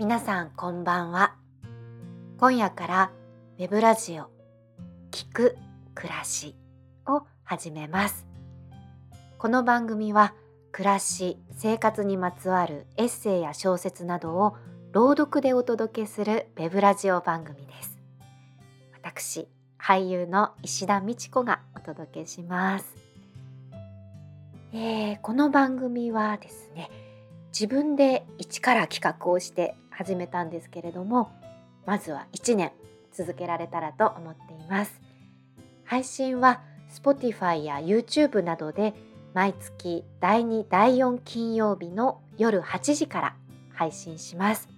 皆さんこんばんは。今夜からウェブラジオ聞く暮らしを始めます。この番組は暮らし生活にまつわるエッセイや小説などを朗読でお届けするウェブラジオ番組です。私俳優の石田美智子がお届けします、えー、この番組はですね自分で一から企画をして始めたんですけれどもまずは1年続けられたらと思っています。配信は Spotify や YouTube などで毎月第2第4金曜日の夜8時から配信します。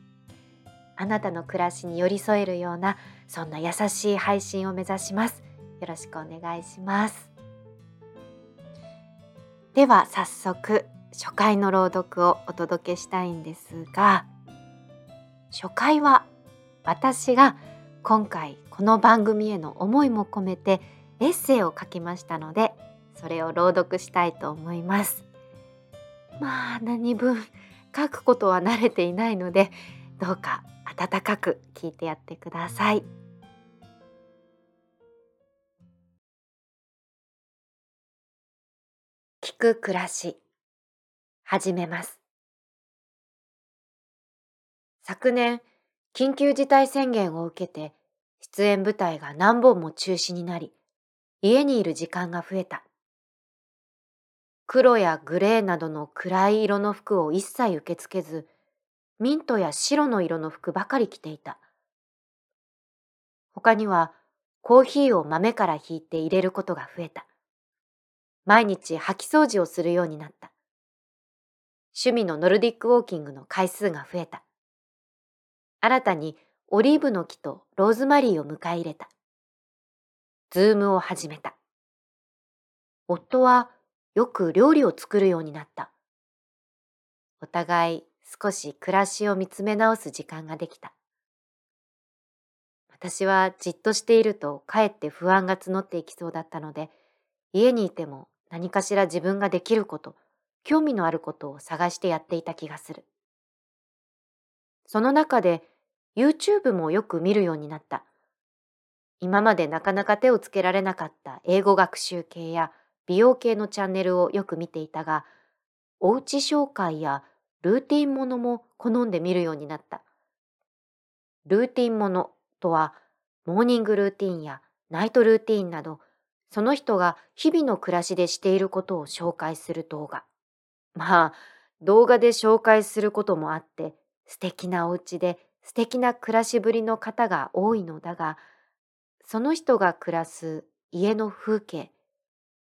あなたの暮らしに寄り添えるようなそんな優しい配信を目指します。よろしくお願いします。では早速初回の朗読をお届けしたいんですが初回は私が今回この番組への思いも込めてエッセイを書きましたのでそれを朗読したいと思います。まあ何分書くことは慣れていないのでどうか温かく聞いてやってください。聞く暮らし始めます。昨年緊急事態宣言を受けて出演舞台が何本も中止になり家にいる時間が増えた。黒やグレーなどの暗い色の服を一切受け付けずミントや白の色の服ばかり着ていた。他にはコーヒーを豆からひいて入れることが増えた。毎日掃き掃除をするようになった。趣味のノルディックウォーキングの回数が増えた。新たにオリーブの木とローズマリーを迎え入れた。ズームを始めた。夫はよく料理を作るようになった。お互い少し暮らしを見つめ直す時間ができた。私はじっとしているとかえって不安が募っていきそうだったので、家にいても何かしら自分ができること、興味のあることを探してやっていた気がする。その中で YouTube もよく見るようになった。今までなかなか手をつけられなかった英語学習系や美容系のチャンネルをよく見ていたが、おうち紹介やルーティンものも好んで見るようになった。ルーティンものとは、モーニングルーティンやナイトルーティンなど、その人が日々の暮らしでしていることを紹介する動画。まあ、動画で紹介することもあって、素敵なお家で素敵な暮らしぶりの方が多いのだが、その人が暮らす家の風景、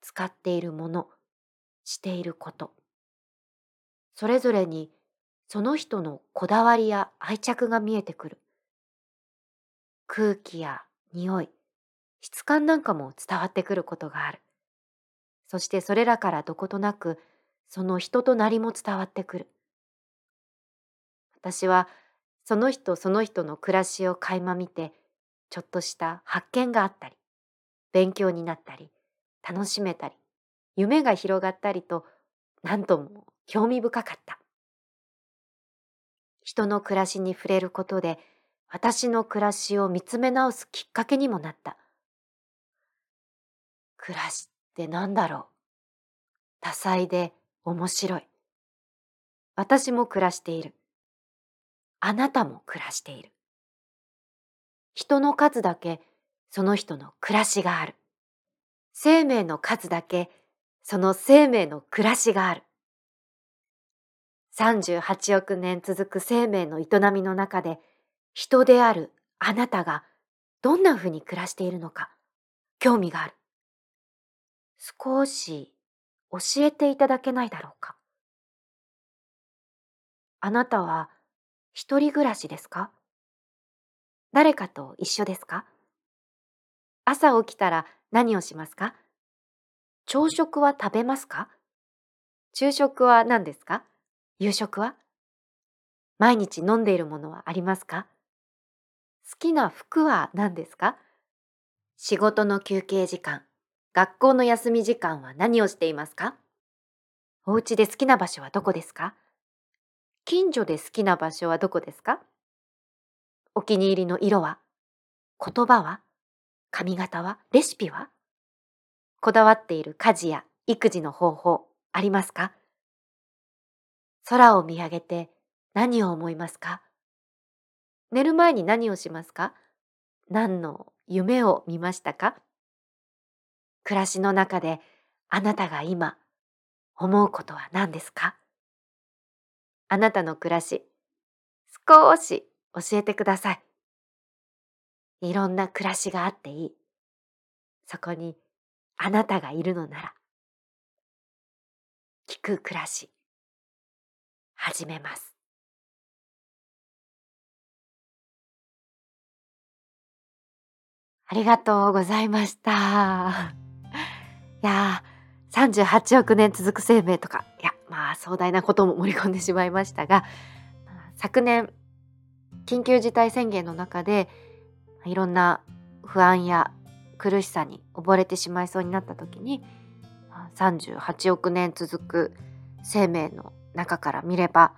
使っているもの、していること、それぞれにその人のこだわりや愛着が見えてくる。空気や匂い、質感なんかも伝わってくることがある。そしてそれらからどことなくその人となりも伝わってくる。私はその人その人の暮らしを垣間見てちょっとした発見があったり勉強になったり楽しめたり夢が広がったりと何とも興味深かった。人の暮らしに触れることで私の暮らしを見つめ直すきっかけにもなった。暮らしって何だろう？多彩で面白い。私も暮らしている。あなたも暮らしている。人の数だけその人の暮らしがある。生命の数だけその生命の暮らしがある。38億年続く生命の営みの中で人であるあなたがどんなふうに暮らしているのか興味がある。少し教えていただけないだろうか。あなたは一人暮らしですか？誰かと一緒ですか？朝起きたら何をしますか？朝食は食べますか？昼食は何ですか？夕食は？毎日飲んでいるものはありますか？好きな服は何ですか？仕事の休憩時間、学校の休み時間は何をしていますか？お家で好きな場所はどこですか？近所で好きな場所はどこですか？お気に入りの色は？言葉は？髪型は？レシピは？こだわっている家事や育児の方法ありますか？空を見上げて何を思いますか？寝る前に何をしますか？何の夢を見ましたか？暮らしの中であなたが今思うことは何ですか？あなたの暮らし少し教えてください。いろんな暮らしがあっていい。そこにあなたがいるのなら。聞く暮らし。始めます。ありがとうございました。いやー、38億年続く生命とか、いや、まあ壮大なことも盛り込んでしまいましたが、昨年、緊急事態宣言の中で、いろんな不安や苦しさに溺れてしまいそうになった時に、38億年続く生命の中から見れば、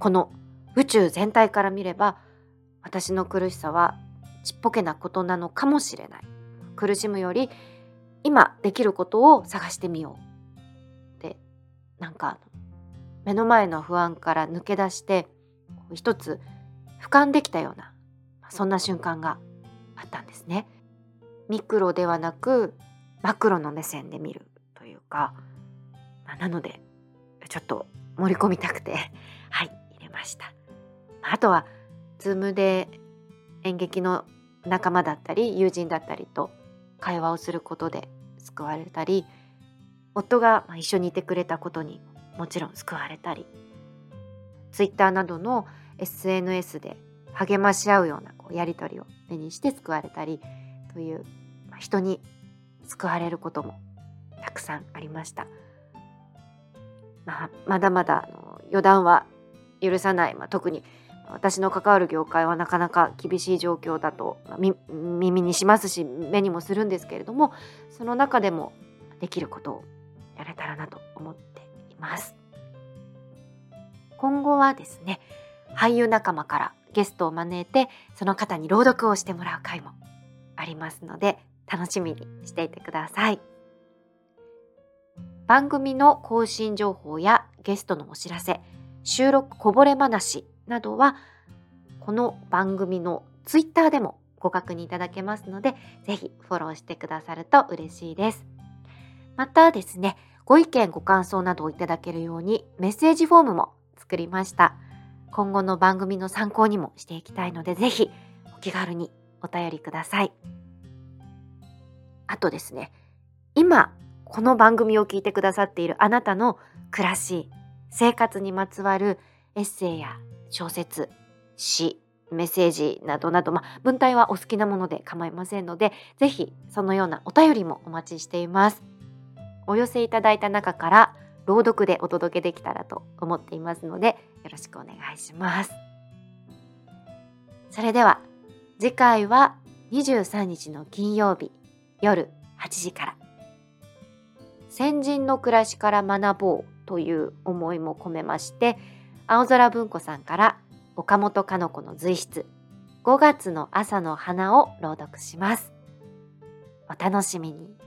この宇宙全体から見れば、私の苦しさはちっぽけなことなのかもしれない。苦しむより今できることを探してみよう。で、なんか目の前の不安から抜け出して一つ俯瞰できたようなそんな瞬間があったんですね。ミクロではなくマクロの目線で見るというか、まあ、なのでちょっと盛り込みたくて はい入れました。あとは Zoom で演劇の仲間だったり友人だったりと会話をすることで救われたり夫が一緒にいてくれたことにもちろん救われたり Twitter などの SNS で励まし合うようなこうやり取りを目にして救われたりという、まあ、人に救われることもたくさんありました。まあ、まだまだあの予断は許さない、まあ、特に私の関わる業界はなかなか厳しい状況だと、まあ、耳にしますし目にもするんですけれどもその中でもできることをやれたらなと思っています。今後はですね俳優仲間からゲストを招いてその方に朗読をしてもらう回もありますので楽しみにしていてください番組の更新情報やゲストのお知らせ収録こぼれ話などはこの番組のツイッターでもご確認いただけますのでぜひフォローしてくださると嬉しいですまたですねご意見ご感想などをいただけるようにメッセージフォームも作りました今後の番組の参考にもしていきたいので、ぜひお気軽にお便りください。あとですね、今この番組を聞いてくださっているあなたの暮らし、生活にまつわるエッセイや小説、詩、メッセージなどなど、まあ、文体はお好きなもので構いませんので、ぜひそのようなお便りもお待ちしています。お寄せいただいた中から朗読でお届けできたらと思っていますのでよろしくお願いします。それでは次回は23日の金曜日夜8時から。先人の暮らしから学ぼうという思いも込めまして青空文庫さんから岡本かの子の随筆5月の朝の花を朗読します。お楽しみに。